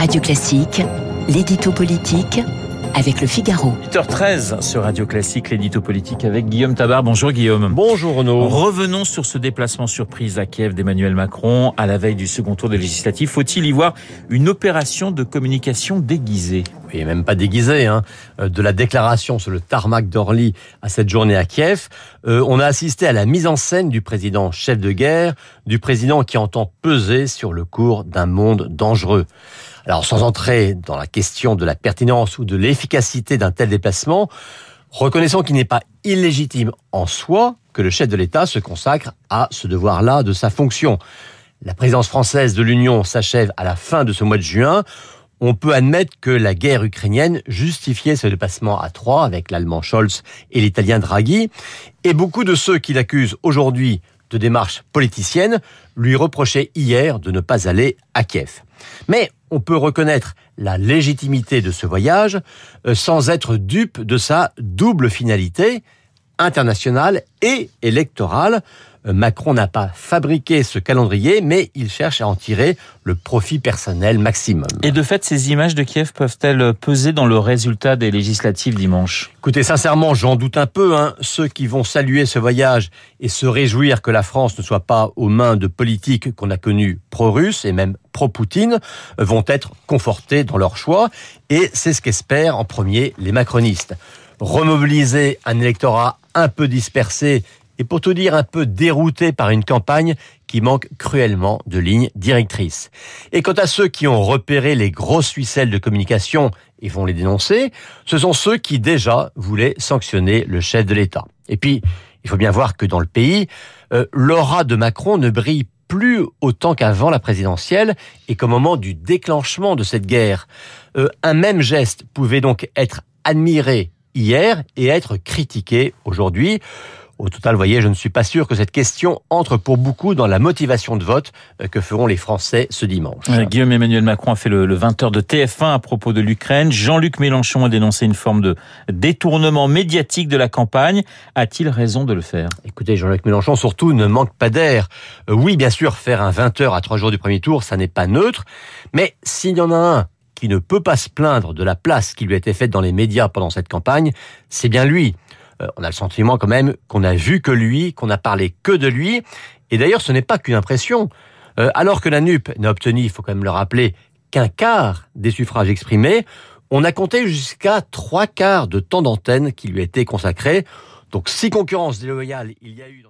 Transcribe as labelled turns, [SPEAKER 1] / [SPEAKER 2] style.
[SPEAKER 1] Radio Classique, l'édito politique avec le Figaro.
[SPEAKER 2] 8h13 sur Radio Classique, l'édito politique avec Guillaume Tabar. Bonjour Guillaume.
[SPEAKER 3] Bonjour Renaud.
[SPEAKER 2] Revenons sur ce déplacement surprise à Kiev d'Emmanuel Macron à la veille du second tour des législatives. Faut-il y voir une opération de communication déguisée?
[SPEAKER 3] Oui, même pas déguisée. Hein. Euh, de la déclaration sur le tarmac d'Orly à cette journée à Kiev, euh, on a assisté à la mise en scène du président chef de guerre, du président qui entend peser sur le cours d'un monde dangereux. Alors sans entrer dans la question de la pertinence ou de l'efficacité d'un tel déplacement, reconnaissons qu'il n'est pas illégitime en soi que le chef de l'État se consacre à ce devoir-là de sa fonction. La présidence française de l'Union s'achève à la fin de ce mois de juin. On peut admettre que la guerre ukrainienne justifiait ce déplacement à trois avec l'allemand Scholz et l'italien Draghi. Et beaucoup de ceux qui l'accusent aujourd'hui de démarche politicienne lui reprochaient hier de ne pas aller à Kiev. Mais on peut reconnaître la légitimité de ce voyage euh, sans être dupe de sa double finalité internationale et électorale. Macron n'a pas fabriqué ce calendrier, mais il cherche à en tirer le profit personnel maximum.
[SPEAKER 2] Et de fait, ces images de Kiev peuvent-elles peser dans le résultat des législatives dimanche?
[SPEAKER 3] Écoutez, sincèrement, j'en doute un peu. Hein. Ceux qui vont saluer ce voyage et se réjouir que la France ne soit pas aux mains de politiques qu'on a connus pro-russes et même pro-Poutine vont être confortés dans leur choix. Et c'est ce qu'espèrent en premier les macronistes. Remobiliser un électorat un peu dispersé et pour tout dire un peu dérouté par une campagne qui manque cruellement de lignes directrices. Et quant à ceux qui ont repéré les grosses ficelles de communication et vont les dénoncer, ce sont ceux qui déjà voulaient sanctionner le chef de l'État. Et puis, il faut bien voir que dans le pays, euh, l'aura de Macron ne brille plus autant qu'avant la présidentielle et qu'au moment du déclenchement de cette guerre. Euh, un même geste pouvait donc être admiré hier et être critiqué aujourd'hui. Au total, vous voyez, je ne suis pas sûr que cette question entre pour beaucoup dans la motivation de vote euh, que feront les Français ce dimanche.
[SPEAKER 2] Guillaume Emmanuel Macron a fait le, 20h de TF1 à propos de l'Ukraine. Jean-Luc Mélenchon a dénoncé une forme de détournement médiatique de la campagne. A-t-il raison de le faire?
[SPEAKER 3] Écoutez, Jean-Luc Mélenchon surtout ne manque pas d'air. Euh, oui, bien sûr, faire un 20h à trois jours du premier tour, ça n'est pas neutre. Mais s'il y en a un qui ne peut pas se plaindre de la place qui lui a été faite dans les médias pendant cette campagne, c'est bien lui. Euh, on a le sentiment quand même qu'on a vu que lui, qu'on a parlé que de lui. Et d'ailleurs, ce n'est pas qu'une impression. Euh, alors que la NUP n'a obtenu, il faut quand même le rappeler, qu'un quart des suffrages exprimés, on a compté jusqu'à trois quarts de temps d'antenne qui lui a été consacré. Donc si concurrence déloyale il y a eu